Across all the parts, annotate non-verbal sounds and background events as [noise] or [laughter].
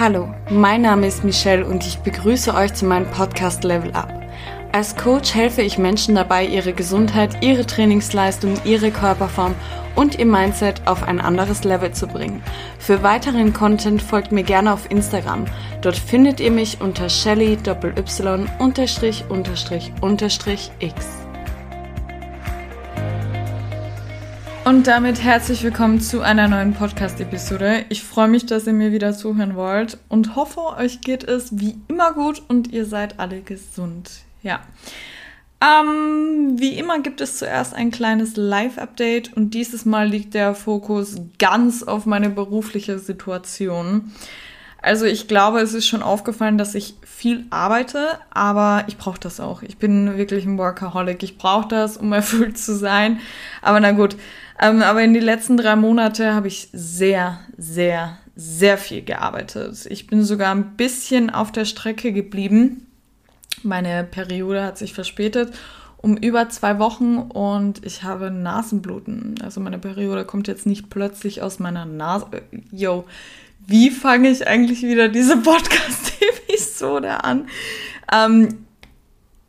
Hallo, mein Name ist Michelle und ich begrüße euch zu meinem Podcast Level Up. Als Coach helfe ich Menschen dabei, ihre Gesundheit, ihre Trainingsleistung, ihre Körperform und ihr Mindset auf ein anderes Level zu bringen. Für weiteren Content folgt mir gerne auf Instagram. Dort findet ihr mich unter Shelly Y unterstrich unterstrich unterstrich X. Und damit herzlich willkommen zu einer neuen Podcast-Episode. Ich freue mich, dass ihr mir wieder zuhören wollt und hoffe, euch geht es wie immer gut und ihr seid alle gesund. Ja. Ähm, wie immer gibt es zuerst ein kleines Live-Update und dieses Mal liegt der Fokus ganz auf meine berufliche Situation. Also ich glaube, es ist schon aufgefallen, dass ich viel arbeite, aber ich brauche das auch. Ich bin wirklich ein Workaholic. Ich brauche das, um [laughs] erfüllt zu sein. Aber na gut. Ähm, aber in den letzten drei Monate habe ich sehr, sehr, sehr viel gearbeitet. Ich bin sogar ein bisschen auf der Strecke geblieben. Meine Periode hat sich verspätet um über zwei Wochen und ich habe Nasenbluten. Also meine Periode kommt jetzt nicht plötzlich aus meiner Nase. Yo, wie fange ich eigentlich wieder diese [laughs] Podcast-Episode an? Ähm,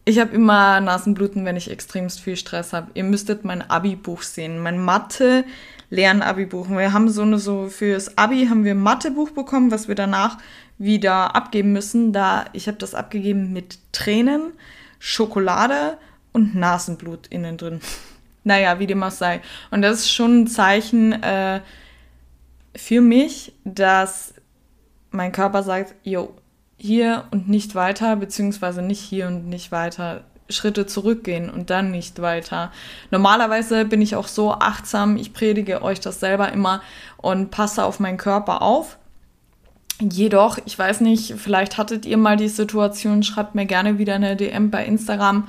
ich habe immer Nasenbluten, wenn ich extremst viel Stress habe. Ihr müsstet mein Abi-Buch sehen, mein Mathe Lern-Abi-Buch. Wir haben so eine so fürs Abi haben wir ein Mathebuch bekommen, was wir danach wieder abgeben müssen. Da ich habe das abgegeben mit Tränen, Schokolade und Nasenblut innen drin. [laughs] naja, wie dem auch sei. Und das ist schon ein Zeichen äh, für mich, dass mein Körper sagt, jo, hier und nicht weiter, beziehungsweise nicht hier und nicht weiter. Schritte zurückgehen und dann nicht weiter. Normalerweise bin ich auch so achtsam, ich predige euch das selber immer und passe auf meinen Körper auf. Jedoch, ich weiß nicht, vielleicht hattet ihr mal die Situation, schreibt mir gerne wieder eine DM bei Instagram.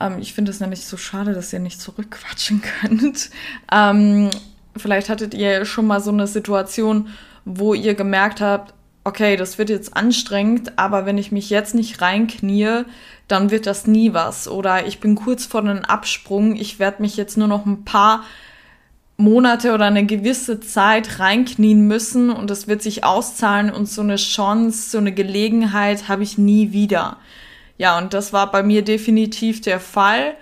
Ähm, ich finde es nämlich so schade, dass ihr nicht zurückquatschen [laughs] könnt. Ähm, vielleicht hattet ihr schon mal so eine Situation, wo ihr gemerkt habt, okay, das wird jetzt anstrengend, aber wenn ich mich jetzt nicht reinknie, dann wird das nie was. Oder ich bin kurz vor einem Absprung, ich werde mich jetzt nur noch ein paar Monate oder eine gewisse Zeit reinknien müssen und es wird sich auszahlen und so eine Chance, so eine Gelegenheit habe ich nie wieder. Ja, und das war bei mir definitiv der Fall.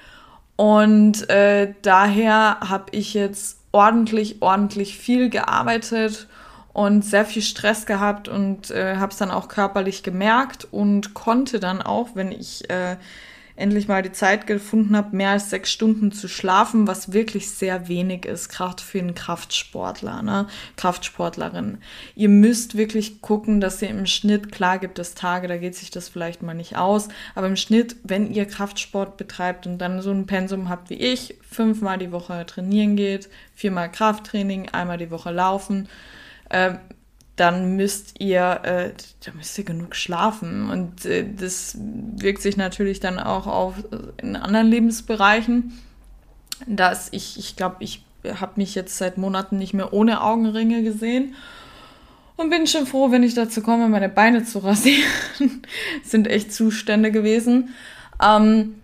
Und äh, daher habe ich jetzt ordentlich, ordentlich viel gearbeitet und sehr viel Stress gehabt und äh, habe es dann auch körperlich gemerkt und konnte dann auch, wenn ich äh, endlich mal die Zeit gefunden habe, mehr als sechs Stunden zu schlafen, was wirklich sehr wenig ist, gerade für einen Kraftsportler, ne? Kraftsportlerin. Ihr müsst wirklich gucken, dass ihr im Schnitt, klar gibt es Tage, da geht sich das vielleicht mal nicht aus, aber im Schnitt, wenn ihr Kraftsport betreibt und dann so ein Pensum habt wie ich, fünfmal die Woche trainieren geht, viermal Krafttraining, einmal die Woche laufen, äh, dann müsst ihr, äh, da müsst ihr genug schlafen. Und äh, das wirkt sich natürlich dann auch auf in anderen Lebensbereichen. Dass ich, ich glaube, ich habe mich jetzt seit Monaten nicht mehr ohne Augenringe gesehen. Und bin schon froh, wenn ich dazu komme, meine Beine zu rasieren. [laughs] sind echt Zustände gewesen. Ähm,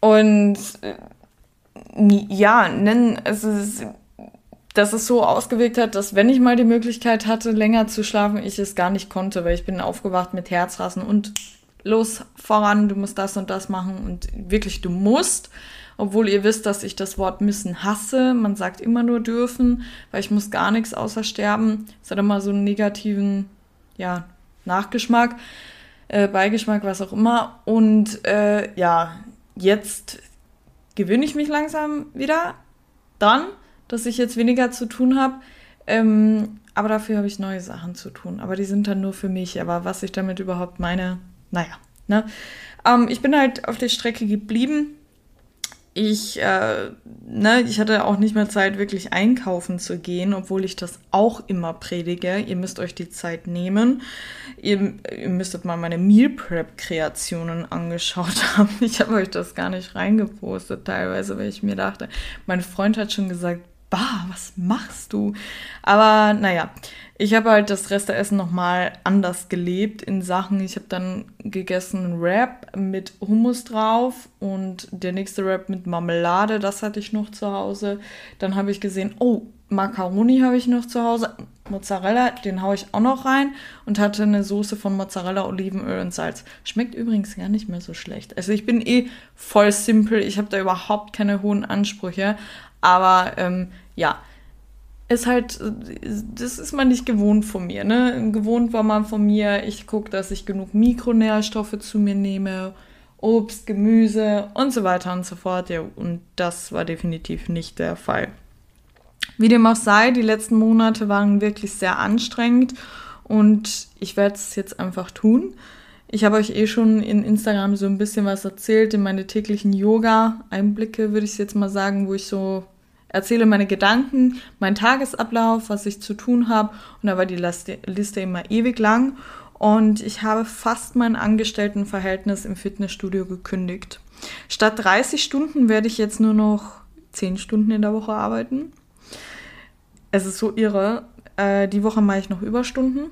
und äh, ja, nennen, es ist dass es so ausgewirkt hat, dass wenn ich mal die Möglichkeit hatte, länger zu schlafen, ich es gar nicht konnte, weil ich bin aufgewacht mit Herzrasen und los voran, du musst das und das machen und wirklich du musst, obwohl ihr wisst, dass ich das Wort müssen hasse. Man sagt immer nur dürfen, weil ich muss gar nichts außer sterben. Es hat immer so einen negativen, ja, Nachgeschmack, äh, Beigeschmack, was auch immer. Und äh, ja, jetzt gewöhne ich mich langsam wieder dran dass ich jetzt weniger zu tun habe. Ähm, aber dafür habe ich neue Sachen zu tun. Aber die sind dann nur für mich. Aber was ich damit überhaupt meine, naja. Ne? Ähm, ich bin halt auf der Strecke geblieben ich, äh, ne, ich hatte auch nicht mehr Zeit, wirklich einkaufen zu gehen, obwohl ich das auch immer predige. Ihr müsst euch die Zeit nehmen. Ihr, ihr müsstet mal meine Meal Prep Kreationen angeschaut [laughs] haben. Ich habe euch das gar nicht reingepostet teilweise, weil ich mir dachte, mein Freund hat schon gesagt, bah, was machst du? Aber naja, ich habe halt das Resteessen nochmal anders gelebt in Sachen. Ich habe dann gegessen Wrap mit Hummus drauf und der nächste Wrap mit Marmelade, das hatte ich noch zu Hause. Dann habe ich gesehen, oh, Macaroni habe ich noch zu Hause. Mozzarella, den haue ich auch noch rein und hatte eine Soße von Mozzarella, Olivenöl und Salz. Schmeckt übrigens gar nicht mehr so schlecht. Also ich bin eh voll simpel, ich habe da überhaupt keine hohen Ansprüche, aber ähm, ja, ist halt, das ist man nicht gewohnt von mir. Ne? Gewohnt war man von mir, ich gucke, dass ich genug Mikronährstoffe zu mir nehme, Obst, Gemüse und so weiter und so fort. Ja, und das war definitiv nicht der Fall. Wie dem auch sei, die letzten Monate waren wirklich sehr anstrengend und ich werde es jetzt einfach tun. Ich habe euch eh schon in Instagram so ein bisschen was erzählt, in meine täglichen Yoga-Einblicke, würde ich jetzt mal sagen, wo ich so erzähle meine Gedanken, meinen Tagesablauf, was ich zu tun habe. Und da war die Liste immer ewig lang. Und ich habe fast mein Angestelltenverhältnis im Fitnessstudio gekündigt. Statt 30 Stunden werde ich jetzt nur noch 10 Stunden in der Woche arbeiten. Es ist so irre. Äh, die Woche mache ich noch Überstunden,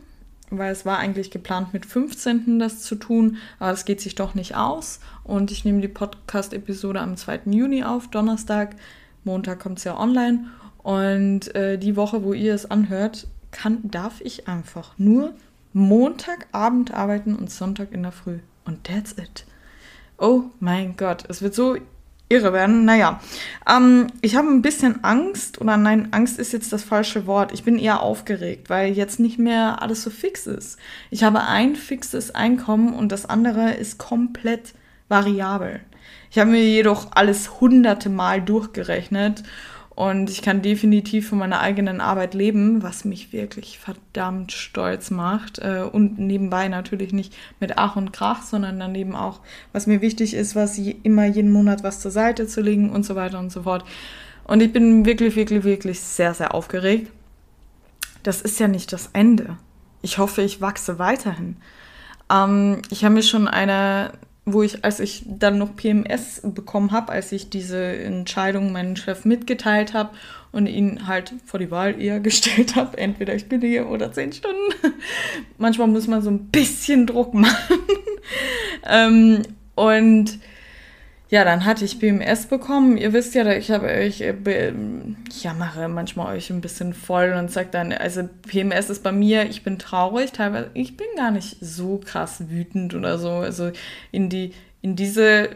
weil es war eigentlich geplant, mit 15. das zu tun, aber es geht sich doch nicht aus. Und ich nehme die Podcast-Episode am 2. Juni auf, Donnerstag. Montag kommt es ja online. Und äh, die Woche, wo ihr es anhört, kann, darf ich einfach nur Montagabend arbeiten und Sonntag in der Früh. Und that's it. Oh mein Gott, es wird so irre werden. Naja, ähm, ich habe ein bisschen Angst, oder nein, Angst ist jetzt das falsche Wort. Ich bin eher aufgeregt, weil jetzt nicht mehr alles so fix ist. Ich habe ein fixes Einkommen und das andere ist komplett variabel. Ich habe mir jedoch alles hunderte Mal durchgerechnet und ich kann definitiv von meiner eigenen Arbeit leben, was mich wirklich verdammt stolz macht. Äh, und nebenbei natürlich nicht mit Ach und Krach, sondern daneben auch, was mir wichtig ist, was immer jeden Monat was zur Seite zu legen und so weiter und so fort. Und ich bin wirklich, wirklich, wirklich sehr, sehr aufgeregt. Das ist ja nicht das Ende. Ich hoffe, ich wachse weiterhin. Ähm, ich habe mir schon eine wo ich, als ich dann noch PMS bekommen habe, als ich diese Entscheidung meinem Chef mitgeteilt habe und ihn halt vor die Wahl eher [laughs] gestellt habe, entweder ich kündige oder zehn Stunden. [laughs] Manchmal muss man so ein bisschen Druck [laughs] machen. ähm, und ja, dann hatte ich BMS bekommen. Ihr wisst ja, ich habe euch, äh, ich mache manchmal euch ein bisschen voll und sage dann, also PMS ist bei mir, ich bin traurig, teilweise, ich bin gar nicht so krass wütend oder so. Also in die, in diese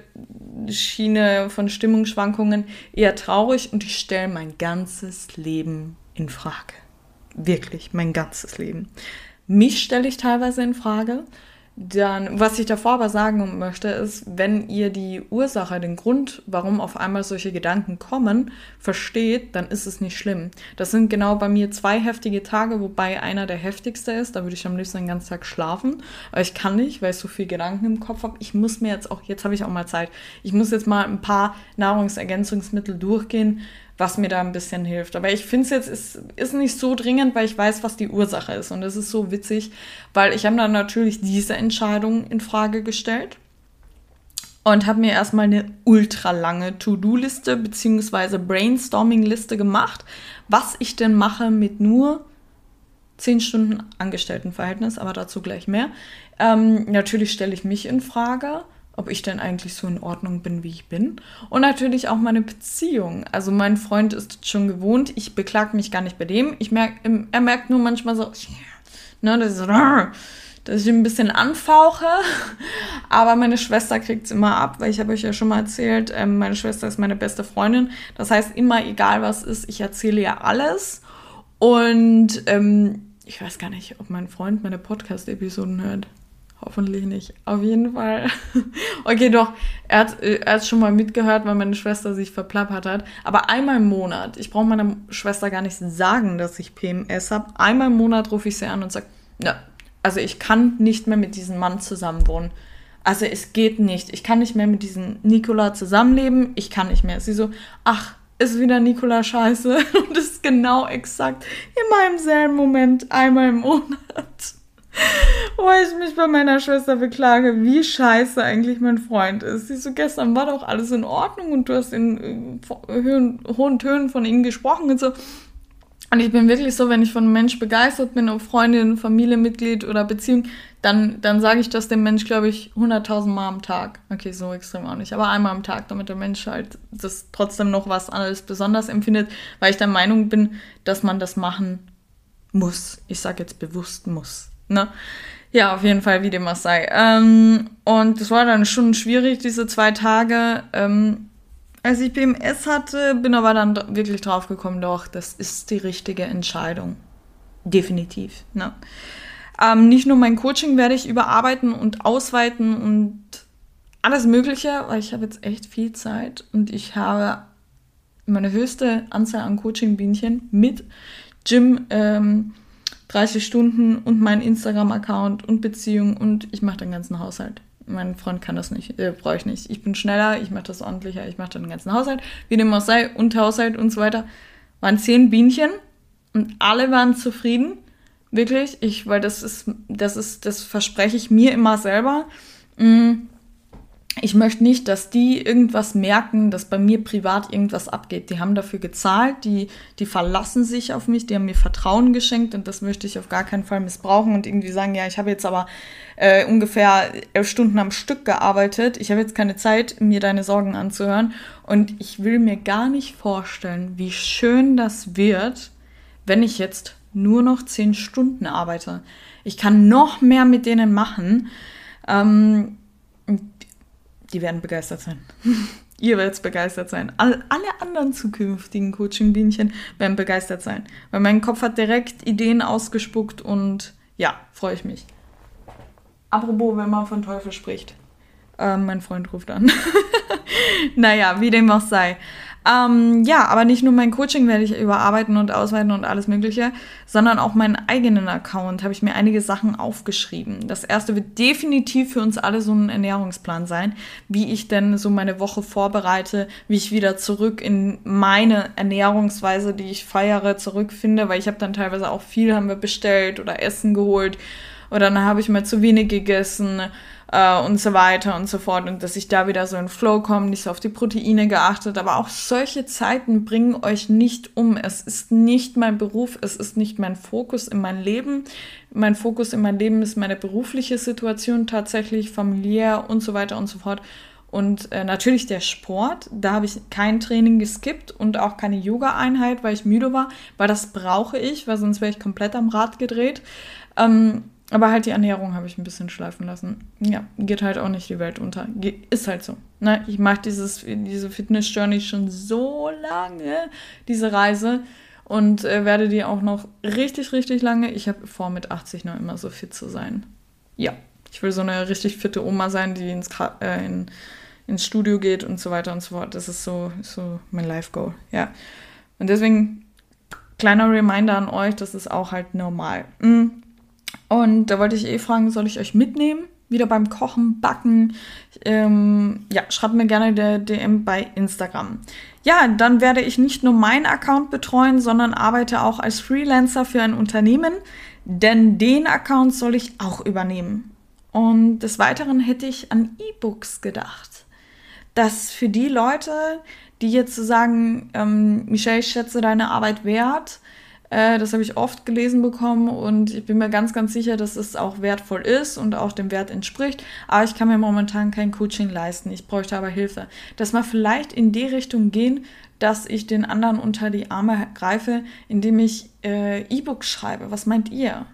Schiene von Stimmungsschwankungen eher traurig und ich stelle mein ganzes Leben in Frage. Wirklich, mein ganzes Leben. Mich stelle ich teilweise in Frage. Dann, was ich davor aber sagen möchte, ist, wenn ihr die Ursache, den Grund, warum auf einmal solche Gedanken kommen, versteht, dann ist es nicht schlimm. Das sind genau bei mir zwei heftige Tage, wobei einer der heftigste ist. Da würde ich am liebsten den ganzen Tag schlafen. Aber ich kann nicht, weil ich so viel Gedanken im Kopf habe. Ich muss mir jetzt auch, jetzt habe ich auch mal Zeit, ich muss jetzt mal ein paar Nahrungsergänzungsmittel durchgehen, was mir da ein bisschen hilft. Aber ich finde es jetzt ist, ist nicht so dringend, weil ich weiß, was die Ursache ist. Und es ist so witzig, weil ich habe dann natürlich diese Entscheidung in Frage gestellt und habe mir erstmal eine ultra lange To-Do-Liste bzw. Brainstorming-Liste gemacht, was ich denn mache mit nur 10 Stunden Angestelltenverhältnis, aber dazu gleich mehr. Ähm, natürlich stelle ich mich in Frage ob ich denn eigentlich so in Ordnung bin, wie ich bin. Und natürlich auch meine Beziehung. Also mein Freund ist schon gewohnt, ich beklag mich gar nicht bei dem. Ich merk, er merkt nur manchmal so, [laughs] ne, das ist, [laughs] dass ich ein bisschen anfauche. [laughs] Aber meine Schwester kriegt es immer ab, weil ich habe euch ja schon mal erzählt, ähm, meine Schwester ist meine beste Freundin. Das heißt, immer egal was ist, ich erzähle ihr alles. Und ähm, ich weiß gar nicht, ob mein Freund meine Podcast-Episoden hört. Hoffentlich nicht. Auf jeden Fall. [laughs] okay, doch. Er hat er hat schon mal mitgehört, weil meine Schwester sich verplappert hat. Aber einmal im Monat. Ich brauche meiner Schwester gar nicht sagen, dass ich PMS habe. Einmal im Monat rufe ich sie an und sage, ja, also ich kann nicht mehr mit diesem Mann zusammenwohnen. Also es geht nicht. Ich kann nicht mehr mit diesem Nikola zusammenleben. Ich kann nicht mehr. Sie so, ach, ist wieder Nikola scheiße. [laughs] Und ist genau exakt in meinem selben Moment einmal im Monat [laughs] wo ich mich bei meiner Schwester beklage, wie scheiße eigentlich mein Freund ist. Sie so, gestern war doch alles in Ordnung und du hast in hohen, hohen Tönen von ihm gesprochen und so. Und ich bin wirklich so, wenn ich von einem Mensch begeistert bin, ob Freundin, Familienmitglied oder Beziehung, dann, dann sage ich das dem Mensch, glaube ich, 100.000 Mal am Tag. Okay, so extrem auch nicht, aber einmal am Tag, damit der Mensch halt das trotzdem noch was anderes besonders empfindet, weil ich der Meinung bin, dass man das machen muss. Ich sage jetzt bewusst muss. Ne? Ja, auf jeden Fall, wie dem auch sei. Ähm, und es war dann schon schwierig, diese zwei Tage. Ähm, als ich BMS hatte, bin aber dann wirklich drauf gekommen, doch, das ist die richtige Entscheidung. Definitiv. Ne? Ähm, nicht nur mein Coaching werde ich überarbeiten und ausweiten und alles Mögliche, weil ich habe jetzt echt viel Zeit und ich habe meine höchste Anzahl an Coaching-Bienchen mit Gym, ähm, 30 Stunden und mein Instagram-Account und Beziehung und ich mache den ganzen Haushalt. Mein Freund kann das nicht, äh, brauche ich nicht. Ich bin schneller, ich mache das ordentlicher, ich mache den ganzen Haushalt, wie dem auch sei, und Haushalt und so weiter. Waren zehn Bienchen und alle waren zufrieden. Wirklich, ich, weil das ist, das ist, das verspreche ich mir immer selber. Mm ich möchte nicht, dass die irgendwas merken, dass bei mir privat irgendwas abgeht. Die haben dafür gezahlt, die, die verlassen sich auf mich, die haben mir Vertrauen geschenkt und das möchte ich auf gar keinen Fall missbrauchen und irgendwie sagen, ja, ich habe jetzt aber äh, ungefähr elf Stunden am Stück gearbeitet, ich habe jetzt keine Zeit, mir deine Sorgen anzuhören und ich will mir gar nicht vorstellen, wie schön das wird, wenn ich jetzt nur noch zehn Stunden arbeite. Ich kann noch mehr mit denen machen. Ähm, die werden begeistert sein. [laughs] Ihr werdet begeistert sein. All, alle anderen zukünftigen Coaching-Bienchen werden begeistert sein. Weil mein Kopf hat direkt Ideen ausgespuckt und ja, freue ich mich. Apropos, wenn man von Teufel spricht. Äh, mein Freund ruft an. [laughs] naja, wie dem auch sei. Ähm, ja, aber nicht nur mein Coaching werde ich überarbeiten und ausweiten und alles Mögliche, sondern auch meinen eigenen Account habe ich mir einige Sachen aufgeschrieben. Das erste wird definitiv für uns alle so ein Ernährungsplan sein, wie ich denn so meine Woche vorbereite, wie ich wieder zurück in meine Ernährungsweise, die ich feiere, zurückfinde, weil ich habe dann teilweise auch viel haben wir bestellt oder Essen geholt oder dann habe ich mal zu wenig gegessen äh, und so weiter und so fort. Und dass ich da wieder so in Flow komme, nicht so auf die Proteine geachtet. Aber auch solche Zeiten bringen euch nicht um. Es ist nicht mein Beruf, es ist nicht mein Fokus in meinem Leben. Mein Fokus in meinem Leben ist meine berufliche Situation tatsächlich, familiär und so weiter und so fort. Und äh, natürlich der Sport, da habe ich kein Training geskippt und auch keine Yoga-Einheit, weil ich müde war, weil das brauche ich, weil sonst wäre ich komplett am Rad gedreht. Ähm, aber halt die Ernährung habe ich ein bisschen schleifen lassen. Ja, geht halt auch nicht die Welt unter. ist halt so. Ne? Ich mache diese Fitness-Journey schon so lange, diese Reise. Und äh, werde die auch noch richtig, richtig lange. Ich habe vor, mit 80 noch immer so fit zu sein. Ja, ich will so eine richtig fitte Oma sein, die ins, äh, in, ins Studio geht und so weiter und so fort. Das ist so, so mein Life-Goal. Ja. Und deswegen, kleiner Reminder an euch, das ist auch halt normal. Mhm und da wollte ich eh fragen, soll ich euch mitnehmen? Wieder beim Kochen, Backen. Ähm, ja, schreibt mir gerne der DM bei Instagram. Ja, dann werde ich nicht nur meinen Account betreuen, sondern arbeite auch als Freelancer für ein Unternehmen, denn den Account soll ich auch übernehmen. Und des Weiteren hätte ich an E-Books gedacht. Dass für die Leute, die jetzt so sagen, ähm, Michelle, ich schätze deine Arbeit wert, äh, das habe ich oft gelesen bekommen und ich bin mir ganz, ganz sicher, dass es auch wertvoll ist und auch dem Wert entspricht. Aber ich kann mir momentan kein Coaching leisten. Ich bräuchte aber Hilfe. Dass wir vielleicht in die Richtung gehen, dass ich den anderen unter die Arme greife, indem ich äh, E-Books schreibe. Was meint ihr?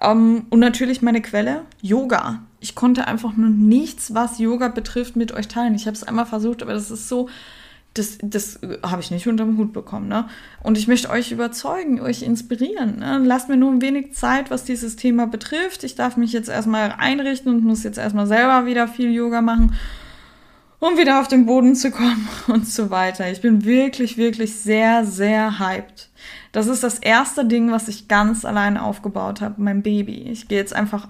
Ähm, und natürlich meine Quelle, Yoga. Ich konnte einfach nur nichts, was Yoga betrifft, mit euch teilen. Ich habe es einmal versucht, aber das ist so das, das habe ich nicht unterm Hut bekommen. Ne? Und ich möchte euch überzeugen, euch inspirieren. Ne? Lasst mir nur ein wenig Zeit, was dieses Thema betrifft. Ich darf mich jetzt erstmal einrichten und muss jetzt erstmal selber wieder viel Yoga machen, um wieder auf den Boden zu kommen [laughs] und so weiter. Ich bin wirklich, wirklich sehr, sehr hyped. Das ist das erste Ding, was ich ganz allein aufgebaut habe, mein Baby. Ich gehe jetzt einfach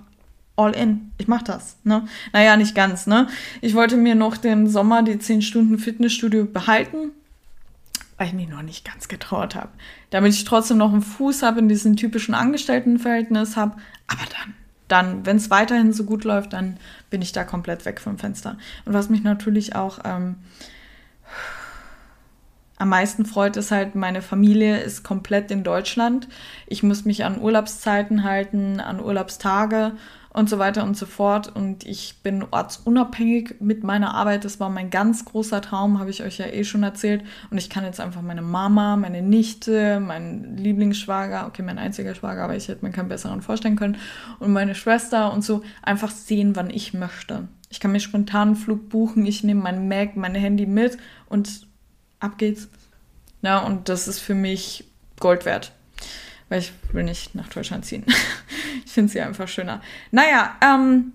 all in. Ich mach das, ne? Naja, nicht ganz, ne? Ich wollte mir noch den Sommer die 10 Stunden Fitnessstudio behalten, weil ich mich noch nicht ganz getraut habe. Damit ich trotzdem noch einen Fuß habe in diesem typischen Angestelltenverhältnis habe. Aber dann, dann, wenn es weiterhin so gut läuft, dann bin ich da komplett weg vom Fenster. Und was mich natürlich auch ähm, am meisten freut, ist halt, meine Familie ist komplett in Deutschland. Ich muss mich an Urlaubszeiten halten, an Urlaubstage und so weiter und so fort. Und ich bin ortsunabhängig mit meiner Arbeit. Das war mein ganz großer Traum, habe ich euch ja eh schon erzählt. Und ich kann jetzt einfach meine Mama, meine Nichte, meinen Lieblingsschwager, okay, mein einziger Schwager, aber ich hätte mir keinen besseren vorstellen können, und meine Schwester und so einfach sehen, wann ich möchte. Ich kann mir spontan einen Flug buchen, ich nehme mein Mac, mein Handy mit und ab geht's. Ja, und das ist für mich Gold wert weil ich will nicht nach Deutschland ziehen. [laughs] ich finde sie einfach schöner. Naja, ähm,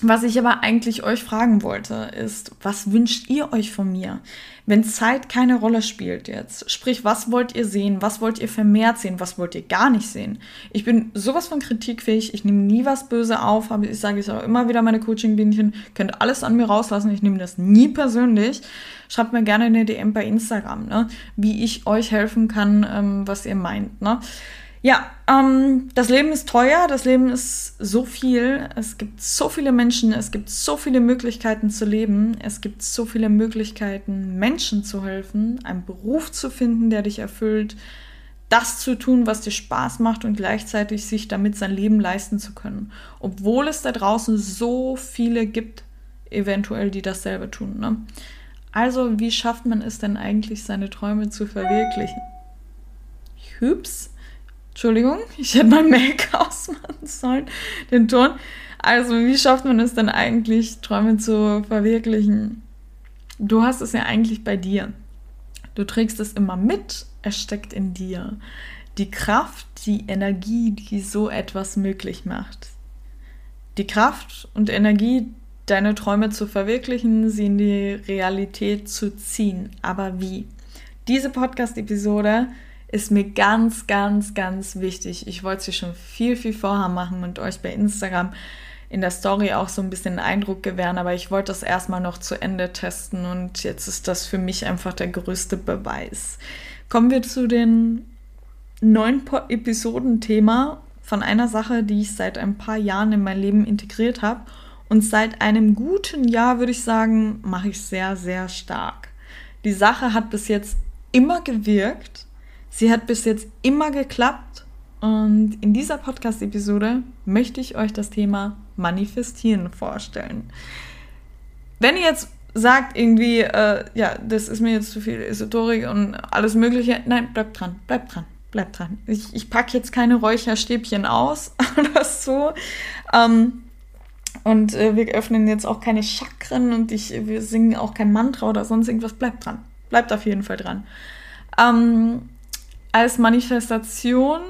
was ich aber eigentlich euch fragen wollte, ist, was wünscht ihr euch von mir? Wenn Zeit keine Rolle spielt jetzt, sprich, was wollt ihr sehen? Was wollt ihr vermehrt sehen? Was wollt ihr gar nicht sehen? Ich bin sowas von kritikfähig. Ich nehme nie was böse auf, aber ich sage es auch immer wieder meine Coaching-Bienchen, könnt alles an mir rauslassen. Ich nehme das nie persönlich. Schreibt mir gerne eine DM bei Instagram, ne? wie ich euch helfen kann, ähm, was ihr meint. Ne? Ja, ähm, das Leben ist teuer, das Leben ist so viel, es gibt so viele Menschen, es gibt so viele Möglichkeiten zu leben, es gibt so viele Möglichkeiten, Menschen zu helfen, einen Beruf zu finden, der dich erfüllt, das zu tun, was dir Spaß macht und gleichzeitig sich damit sein Leben leisten zu können. Obwohl es da draußen so viele gibt, eventuell, die dasselbe tun. Ne? Also, wie schafft man es denn eigentlich, seine Träume zu verwirklichen? Hübs. Entschuldigung, ich hätte mein Make [laughs] ausmachen sollen, den Ton. Also, wie schafft man es denn eigentlich, Träume zu verwirklichen? Du hast es ja eigentlich bei dir. Du trägst es immer mit, es steckt in dir. Die Kraft, die Energie, die so etwas möglich macht. Die Kraft und Energie, deine Träume zu verwirklichen, sie in die Realität zu ziehen. Aber wie? Diese Podcast-Episode ist mir ganz, ganz, ganz wichtig. Ich wollte sie schon viel, viel vorher machen und euch bei Instagram in der Story auch so ein bisschen Eindruck gewähren, aber ich wollte das erstmal noch zu Ende testen und jetzt ist das für mich einfach der größte Beweis. Kommen wir zu den neuen Episoden-Thema von einer Sache, die ich seit ein paar Jahren in mein Leben integriert habe. Und seit einem guten Jahr, würde ich sagen, mache ich sehr, sehr stark. Die Sache hat bis jetzt immer gewirkt Sie hat bis jetzt immer geklappt und in dieser Podcast-Episode möchte ich euch das Thema Manifestieren vorstellen. Wenn ihr jetzt sagt irgendwie, äh, ja, das ist mir jetzt zu viel Esoterik und alles Mögliche, nein, bleibt dran, bleibt dran, bleibt dran. Ich, ich packe jetzt keine Räucherstäbchen aus [laughs] oder so. Ähm, und äh, wir öffnen jetzt auch keine Chakren und ich, wir singen auch kein Mantra oder sonst irgendwas. Bleibt dran. Bleibt auf jeden Fall dran. Ähm, als Manifestation,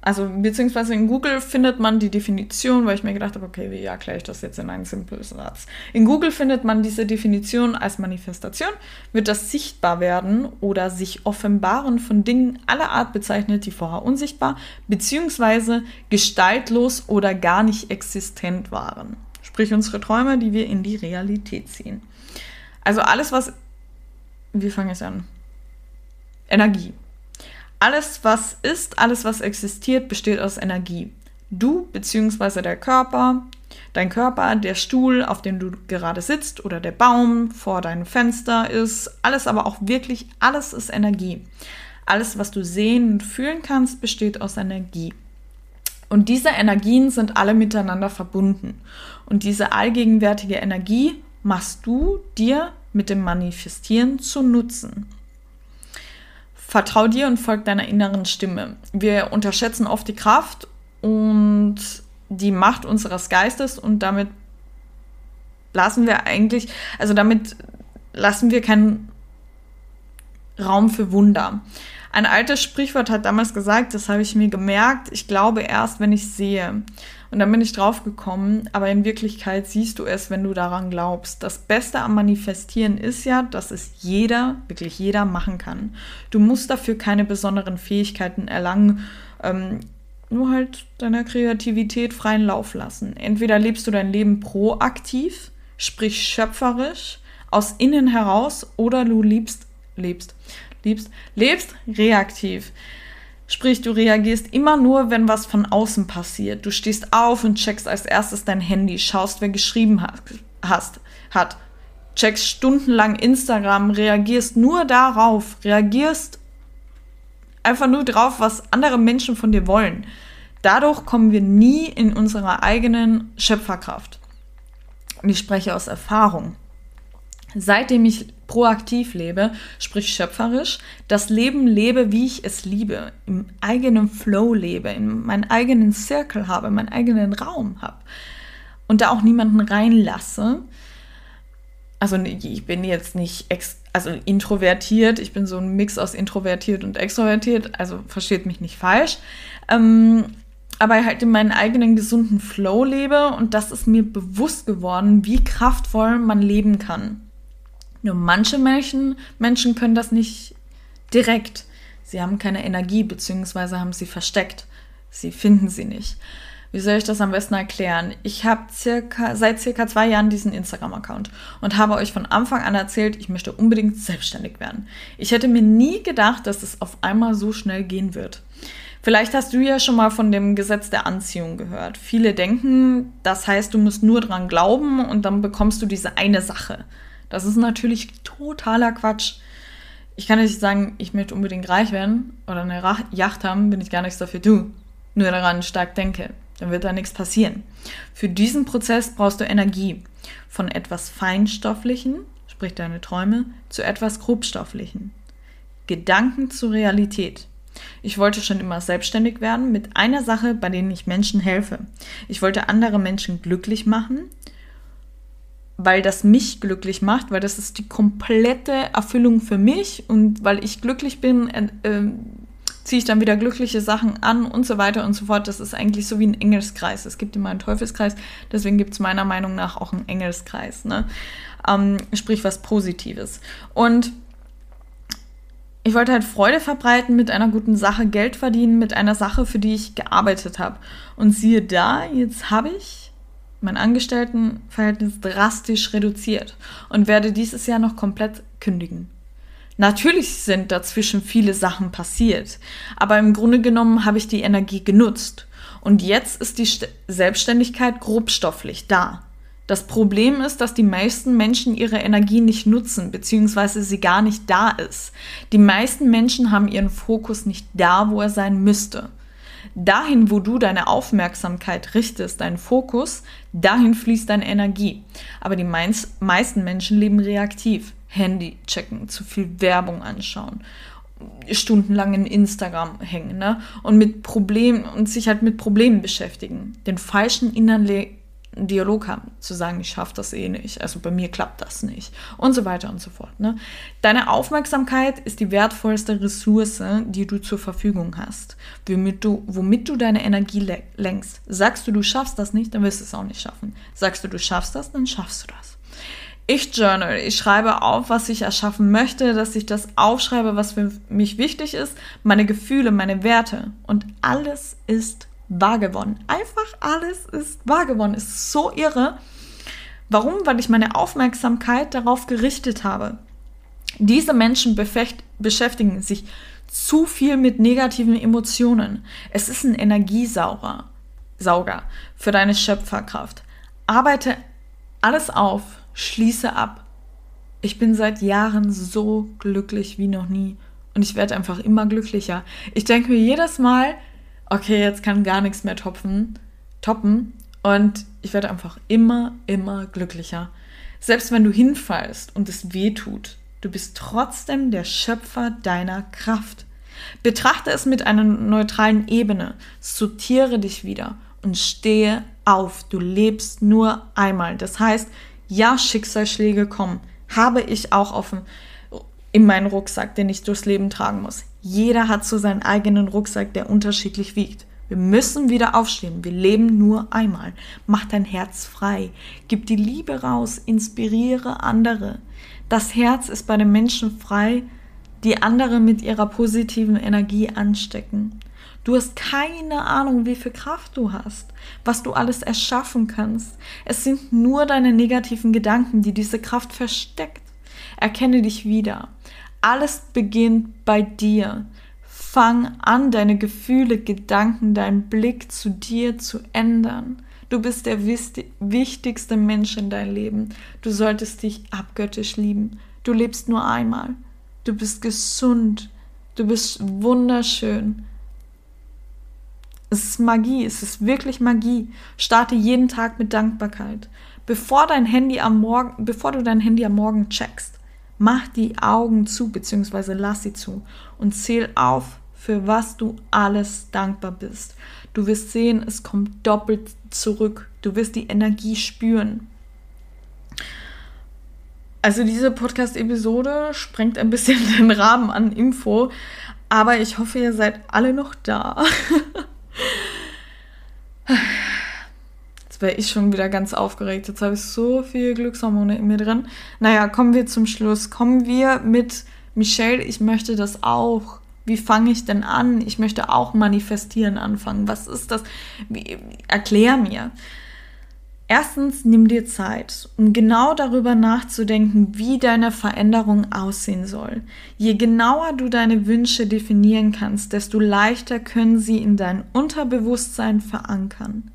also beziehungsweise in Google findet man die Definition, weil ich mir gedacht habe, okay, wie erkläre ich das jetzt in einen simplen Satz? In Google findet man diese Definition als Manifestation, wird das Sichtbarwerden oder sich Offenbaren von Dingen aller Art bezeichnet, die vorher unsichtbar beziehungsweise gestaltlos oder gar nicht existent waren. Sprich unsere Träume, die wir in die Realität ziehen. Also alles, was, wie fange ich an? Energie. Alles, was ist, alles, was existiert, besteht aus Energie. Du bzw. der Körper, dein Körper, der Stuhl, auf dem du gerade sitzt oder der Baum vor deinem Fenster ist, alles aber auch wirklich, alles ist Energie. Alles, was du sehen und fühlen kannst, besteht aus Energie. Und diese Energien sind alle miteinander verbunden. Und diese allgegenwärtige Energie machst du dir mit dem Manifestieren zu Nutzen. Vertrau dir und folg deiner inneren Stimme. Wir unterschätzen oft die Kraft und die Macht unseres Geistes und damit lassen wir eigentlich, also damit lassen wir keinen Raum für Wunder. Ein altes Sprichwort hat damals gesagt, das habe ich mir gemerkt, ich glaube erst, wenn ich sehe. Und dann bin ich drauf gekommen, aber in Wirklichkeit siehst du es, wenn du daran glaubst. Das Beste am Manifestieren ist ja, dass es jeder, wirklich jeder machen kann. Du musst dafür keine besonderen Fähigkeiten erlangen. Ähm, nur halt deiner Kreativität freien Lauf lassen. Entweder lebst du dein Leben proaktiv, sprich schöpferisch, aus innen heraus, oder du liebst, lebst, liebst, lebst reaktiv. Sprich, du reagierst immer nur, wenn was von außen passiert. Du stehst auf und checkst als erstes dein Handy, schaust, wer geschrieben hat, hat, checkst stundenlang Instagram, reagierst nur darauf, reagierst einfach nur drauf, was andere Menschen von dir wollen. Dadurch kommen wir nie in unserer eigenen Schöpferkraft. Und ich spreche aus Erfahrung. Seitdem ich proaktiv lebe, sprich schöpferisch, das Leben lebe, wie ich es liebe, im eigenen Flow lebe, in meinen eigenen Circle habe, meinen eigenen Raum habe und da auch niemanden reinlasse. Also ich bin jetzt nicht also introvertiert, ich bin so ein Mix aus introvertiert und extrovertiert, also versteht mich nicht falsch. Ähm, aber halt in meinen eigenen gesunden Flow lebe und das ist mir bewusst geworden, wie kraftvoll man leben kann. Nur manche Menschen, Menschen können das nicht direkt. Sie haben keine Energie, beziehungsweise haben sie versteckt. Sie finden sie nicht. Wie soll ich das am besten erklären? Ich habe circa, seit circa zwei Jahren diesen Instagram-Account und habe euch von Anfang an erzählt, ich möchte unbedingt selbstständig werden. Ich hätte mir nie gedacht, dass es auf einmal so schnell gehen wird. Vielleicht hast du ja schon mal von dem Gesetz der Anziehung gehört. Viele denken, das heißt, du musst nur dran glauben und dann bekommst du diese eine Sache. Das ist natürlich totaler Quatsch. Ich kann nicht sagen, ich möchte unbedingt reich werden oder eine Yacht haben, bin ich gar nichts dafür du. Nur daran stark denke, dann wird da nichts passieren. Für diesen Prozess brauchst du Energie. Von etwas Feinstofflichen, sprich deine Träume, zu etwas Grobstofflichen. Gedanken zur Realität. Ich wollte schon immer selbstständig werden mit einer Sache, bei denen ich Menschen helfe. Ich wollte andere Menschen glücklich machen weil das mich glücklich macht, weil das ist die komplette Erfüllung für mich und weil ich glücklich bin, äh, ziehe ich dann wieder glückliche Sachen an und so weiter und so fort. Das ist eigentlich so wie ein Engelskreis. Es gibt immer einen Teufelskreis, deswegen gibt es meiner Meinung nach auch einen Engelskreis. Ne? Ähm, sprich was Positives. Und ich wollte halt Freude verbreiten mit einer guten Sache, Geld verdienen mit einer Sache, für die ich gearbeitet habe. Und siehe da, jetzt habe ich mein Angestelltenverhältnis drastisch reduziert und werde dieses Jahr noch komplett kündigen. Natürlich sind dazwischen viele Sachen passiert, aber im Grunde genommen habe ich die Energie genutzt. Und jetzt ist die Selbstständigkeit grobstofflich da. Das Problem ist, dass die meisten Menschen ihre Energie nicht nutzen, beziehungsweise sie gar nicht da ist. Die meisten Menschen haben ihren Fokus nicht da, wo er sein müsste dahin, wo du deine Aufmerksamkeit richtest, deinen Fokus, dahin fließt deine Energie. Aber die meisten Menschen leben reaktiv. Handy checken, zu viel Werbung anschauen, stundenlang in Instagram hängen ne? und mit Problemen und sich halt mit Problemen beschäftigen, den falschen Innerle einen Dialog haben, zu sagen, ich schaffe das eh nicht, also bei mir klappt das nicht und so weiter und so fort. Ne? Deine Aufmerksamkeit ist die wertvollste Ressource, die du zur Verfügung hast, womit du, womit du deine Energie lenkst. Sagst du, du schaffst das nicht, dann wirst du es auch nicht schaffen. Sagst du, du schaffst das, dann schaffst du das. Ich journal, ich schreibe auf, was ich erschaffen möchte, dass ich das aufschreibe, was für mich wichtig ist, meine Gefühle, meine Werte und alles ist wahr gewonnen. Einfach alles ist wahr gewonnen. Ist so irre. Warum? Weil ich meine Aufmerksamkeit darauf gerichtet habe. Diese Menschen beschäftigen sich zu viel mit negativen Emotionen. Es ist ein Energiesauger Sauger für deine Schöpferkraft. Arbeite alles auf, schließe ab. Ich bin seit Jahren so glücklich wie noch nie und ich werde einfach immer glücklicher. Ich denke mir jedes Mal, okay, jetzt kann gar nichts mehr topfen, toppen und ich werde einfach immer, immer glücklicher. Selbst wenn du hinfallst und es weh tut, du bist trotzdem der Schöpfer deiner Kraft. Betrachte es mit einer neutralen Ebene, sortiere dich wieder und stehe auf. Du lebst nur einmal. Das heißt, ja, Schicksalsschläge kommen. Habe ich auch dem, in meinen Rucksack, den ich durchs Leben tragen muss. Jeder hat so seinen eigenen Rucksack, der unterschiedlich wiegt. Wir müssen wieder aufstehen. Wir leben nur einmal. Mach dein Herz frei. Gib die Liebe raus. Inspiriere andere. Das Herz ist bei den Menschen frei, die andere mit ihrer positiven Energie anstecken. Du hast keine Ahnung, wie viel Kraft du hast, was du alles erschaffen kannst. Es sind nur deine negativen Gedanken, die diese Kraft versteckt. Erkenne dich wieder. Alles beginnt bei dir. Fang an, deine Gefühle, Gedanken, deinen Blick zu dir zu ändern. Du bist der wichtigste Mensch in deinem Leben. Du solltest dich abgöttisch lieben. Du lebst nur einmal. Du bist gesund. Du bist wunderschön. Es ist Magie, es ist wirklich Magie. Starte jeden Tag mit Dankbarkeit. Bevor dein Handy am Morgen, bevor du dein Handy am Morgen checkst, mach die Augen zu, beziehungsweise lass sie zu und zähl auf, für was du alles dankbar bist. Du wirst sehen, es kommt doppelt zurück. Du wirst die Energie spüren. Also diese Podcast-Episode sprengt ein bisschen [laughs] den Rahmen an Info, aber ich hoffe, ihr seid alle noch da. [laughs] Wäre ich schon wieder ganz aufgeregt. Jetzt habe ich so viel Glückshormone in mir drin. Naja, kommen wir zum Schluss. Kommen wir mit Michelle, ich möchte das auch. Wie fange ich denn an? Ich möchte auch manifestieren anfangen. Was ist das? Wie, erklär mir. Erstens, nimm dir Zeit, um genau darüber nachzudenken, wie deine Veränderung aussehen soll. Je genauer du deine Wünsche definieren kannst, desto leichter können sie in dein Unterbewusstsein verankern.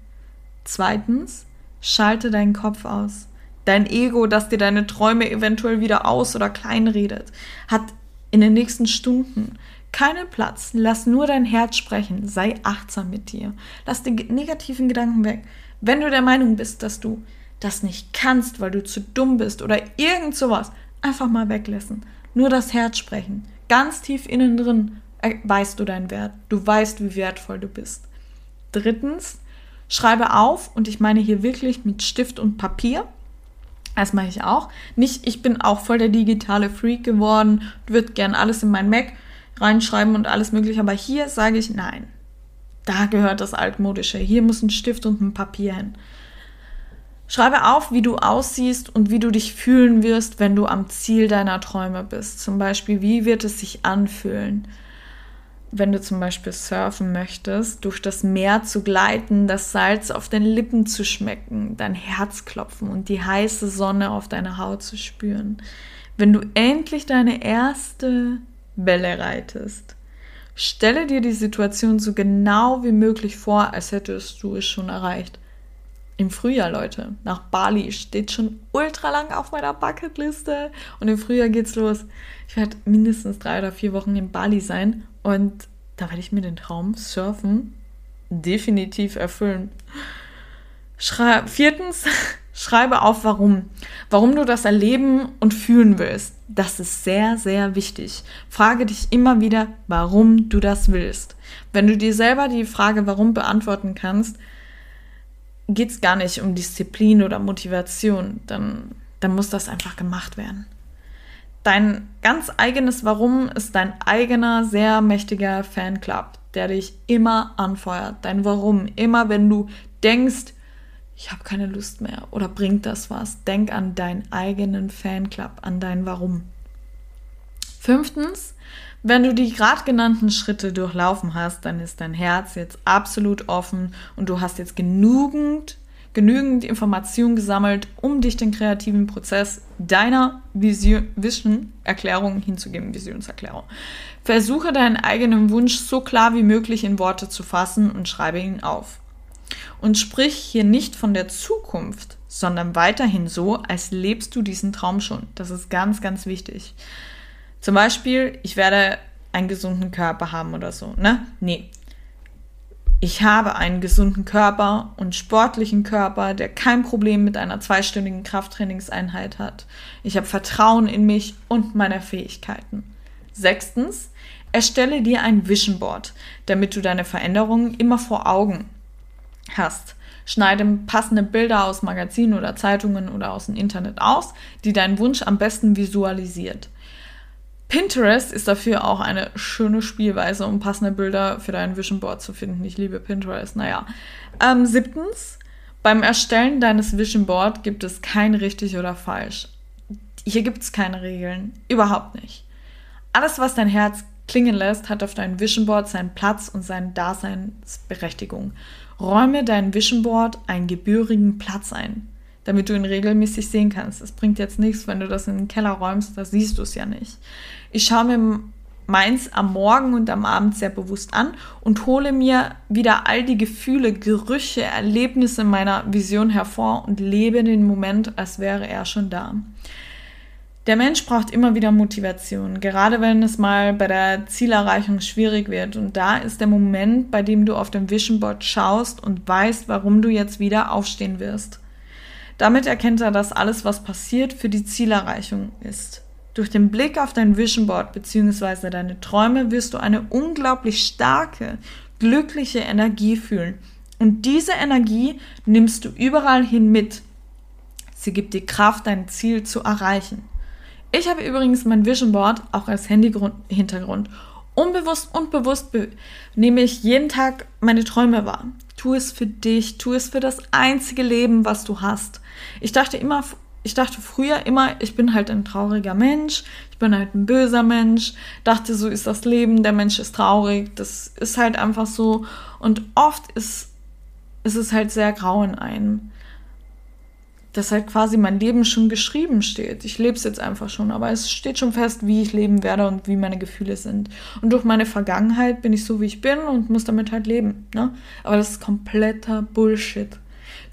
Zweitens, schalte deinen Kopf aus. Dein Ego, das dir deine Träume eventuell wieder aus- oder kleinredet, hat in den nächsten Stunden keinen Platz. Lass nur dein Herz sprechen. Sei achtsam mit dir. Lass die negativen Gedanken weg. Wenn du der Meinung bist, dass du das nicht kannst, weil du zu dumm bist oder irgend sowas, einfach mal weglassen. Nur das Herz sprechen. Ganz tief innen drin weißt du deinen Wert. Du weißt, wie wertvoll du bist. Drittens, schreibe auf, und ich meine hier wirklich mit Stift und Papier. Das mache ich auch. Nicht, ich bin auch voll der digitale Freak geworden, würde gern alles in mein Mac reinschreiben und alles mögliche, aber hier sage ich nein. Da gehört das Altmodische. Hier muss ein Stift und ein Papier hin. Schreibe auf, wie du aussiehst und wie du dich fühlen wirst, wenn du am Ziel deiner Träume bist. Zum Beispiel, wie wird es sich anfühlen, wenn du zum Beispiel surfen möchtest, durch das Meer zu gleiten, das Salz auf den Lippen zu schmecken, dein Herz klopfen und die heiße Sonne auf deiner Haut zu spüren. Wenn du endlich deine erste Welle reitest. Stelle dir die Situation so genau wie möglich vor, als hättest du es schon erreicht. Im Frühjahr, Leute, nach Bali steht schon ultra lang auf meiner Bucketliste. Und im Frühjahr geht's los. Ich werde mindestens drei oder vier Wochen in Bali sein und da werde ich mir den Traum Surfen definitiv erfüllen. Schrei viertens, [laughs] schreibe auf, warum. Warum du das erleben und fühlen willst. Das ist sehr, sehr wichtig. Frage dich immer wieder, warum du das willst. Wenn du dir selber die Frage, warum beantworten kannst, geht es gar nicht um Disziplin oder Motivation. Dann, dann muss das einfach gemacht werden. Dein ganz eigenes Warum ist dein eigener, sehr mächtiger Fanclub, der dich immer anfeuert. Dein Warum. Immer wenn du denkst, ich habe keine Lust mehr oder bringt das was? Denk an deinen eigenen Fanclub, an dein Warum. Fünftens, wenn du die gerade genannten Schritte durchlaufen hast, dann ist dein Herz jetzt absolut offen und du hast jetzt genügend, genügend Informationen gesammelt, um dich den kreativen Prozess deiner Vision-Erklärung hinzugeben, Visionserklärung. Versuche deinen eigenen Wunsch so klar wie möglich in Worte zu fassen und schreibe ihn auf und sprich hier nicht von der Zukunft, sondern weiterhin so, als lebst du diesen Traum schon. Das ist ganz, ganz wichtig. Zum Beispiel, ich werde einen gesunden Körper haben oder so, ne? Nee. Ich habe einen gesunden Körper und sportlichen Körper, der kein Problem mit einer zweistündigen Krafttrainingseinheit hat. Ich habe Vertrauen in mich und meine Fähigkeiten. Sechstens, erstelle dir ein Vision Board, damit du deine Veränderungen immer vor Augen hast. Schneide passende Bilder aus Magazinen oder Zeitungen oder aus dem Internet aus, die deinen Wunsch am besten visualisiert. Pinterest ist dafür auch eine schöne Spielweise, um passende Bilder für dein Vision Board zu finden. Ich liebe Pinterest. Naja. Ähm, siebtens, beim Erstellen deines Vision Board gibt es kein richtig oder falsch. Hier gibt es keine Regeln. Überhaupt nicht. Alles, was dein Herz klingen lässt, hat auf deinem Vision Board seinen Platz und seine Daseinsberechtigung. Räume dein Vision Board einen gebührigen Platz ein, damit du ihn regelmäßig sehen kannst. Es bringt jetzt nichts, wenn du das in den Keller räumst, da siehst du es ja nicht. Ich schaue mir meins am Morgen und am Abend sehr bewusst an und hole mir wieder all die Gefühle, Gerüche, Erlebnisse meiner Vision hervor und lebe den Moment, als wäre er schon da. Der Mensch braucht immer wieder Motivation, gerade wenn es mal bei der Zielerreichung schwierig wird. Und da ist der Moment, bei dem du auf dem Vision Board schaust und weißt, warum du jetzt wieder aufstehen wirst. Damit erkennt er, dass alles, was passiert, für die Zielerreichung ist. Durch den Blick auf dein Vision Board bzw. deine Träume wirst du eine unglaublich starke, glückliche Energie fühlen. Und diese Energie nimmst du überall hin mit. Sie gibt dir Kraft, dein Ziel zu erreichen. Ich habe übrigens mein Vision Board auch als Handy-Hintergrund. Unbewusst und bewusst be nehme ich jeden Tag meine Träume wahr. Tu es für dich, tu es für das einzige Leben, was du hast. Ich dachte immer, ich dachte früher immer, ich bin halt ein trauriger Mensch, ich bin halt ein böser Mensch, dachte, so ist das Leben, der Mensch ist traurig, das ist halt einfach so. Und oft ist, ist es halt sehr grau in einem dass halt quasi mein Leben schon geschrieben steht. Ich lebe es jetzt einfach schon, aber es steht schon fest, wie ich leben werde und wie meine Gefühle sind. Und durch meine Vergangenheit bin ich so, wie ich bin und muss damit halt leben. Ne? Aber das ist kompletter Bullshit.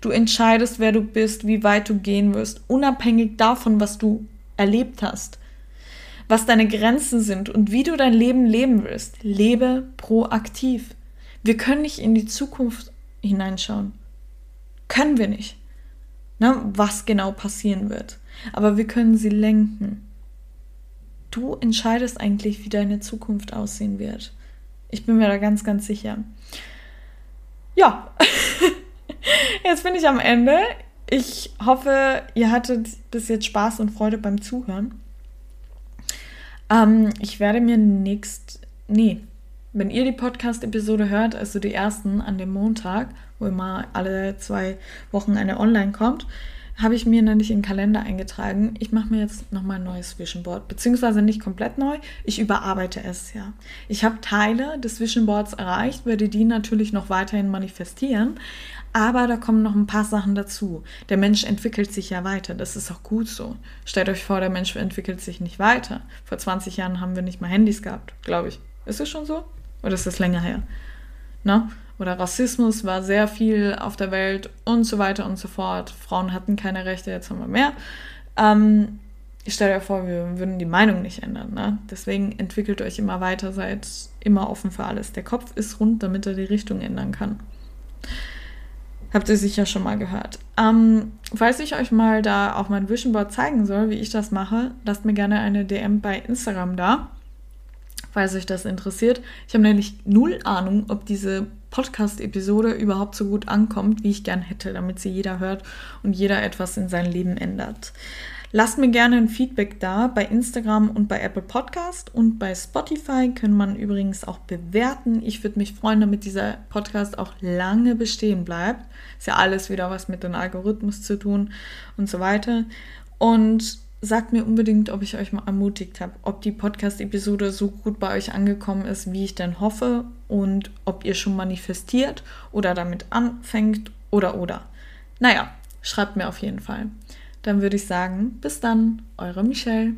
Du entscheidest, wer du bist, wie weit du gehen wirst, unabhängig davon, was du erlebt hast, was deine Grenzen sind und wie du dein Leben leben willst. Lebe proaktiv. Wir können nicht in die Zukunft hineinschauen. Können wir nicht ne, was genau passieren wird. Aber wir können sie lenken. Du entscheidest eigentlich, wie deine Zukunft aussehen wird. Ich bin mir da ganz, ganz sicher. Ja, [laughs] jetzt bin ich am Ende. Ich hoffe, ihr hattet bis jetzt Spaß und Freude beim Zuhören. Ähm, ich werde mir nächst, nee, wenn ihr die Podcast-Episode hört, also die ersten an dem Montag, wo immer alle zwei Wochen eine online kommt, habe ich mir nämlich in den Kalender eingetragen. Ich mache mir jetzt nochmal ein neues Vision Board, beziehungsweise nicht komplett neu, ich überarbeite es ja. Ich habe Teile des Vision Boards erreicht, werde die natürlich noch weiterhin manifestieren, aber da kommen noch ein paar Sachen dazu. Der Mensch entwickelt sich ja weiter, das ist auch gut so. Stellt euch vor, der Mensch entwickelt sich nicht weiter. Vor 20 Jahren haben wir nicht mal Handys gehabt, glaube ich. Ist es schon so? Oder ist das länger her? Ne? oder Rassismus war sehr viel auf der Welt und so weiter und so fort. Frauen hatten keine Rechte, jetzt haben wir mehr. Ähm, ich stelle dir vor, wir würden die Meinung nicht ändern. Ne? Deswegen entwickelt euch immer weiter, seid immer offen für alles. Der Kopf ist rund, damit er die Richtung ändern kann. Habt ihr sicher schon mal gehört. Ähm, falls ich euch mal da auch mein Vision Board zeigen soll, wie ich das mache, lasst mir gerne eine DM bei Instagram da falls euch das interessiert. Ich habe nämlich null Ahnung, ob diese Podcast-Episode überhaupt so gut ankommt, wie ich gern hätte, damit sie jeder hört und jeder etwas in seinem Leben ändert. Lasst mir gerne ein Feedback da bei Instagram und bei Apple Podcast und bei Spotify kann man übrigens auch bewerten. Ich würde mich freuen, damit dieser Podcast auch lange bestehen bleibt. Ist ja alles wieder was mit dem Algorithmus zu tun und so weiter. Und sagt mir unbedingt, ob ich euch mal ermutigt habe, ob die Podcast-Episode so gut bei euch angekommen ist, wie ich denn hoffe und ob ihr schon manifestiert oder damit anfängt oder oder. Naja, schreibt mir auf jeden Fall. Dann würde ich sagen, bis dann, eure Michelle.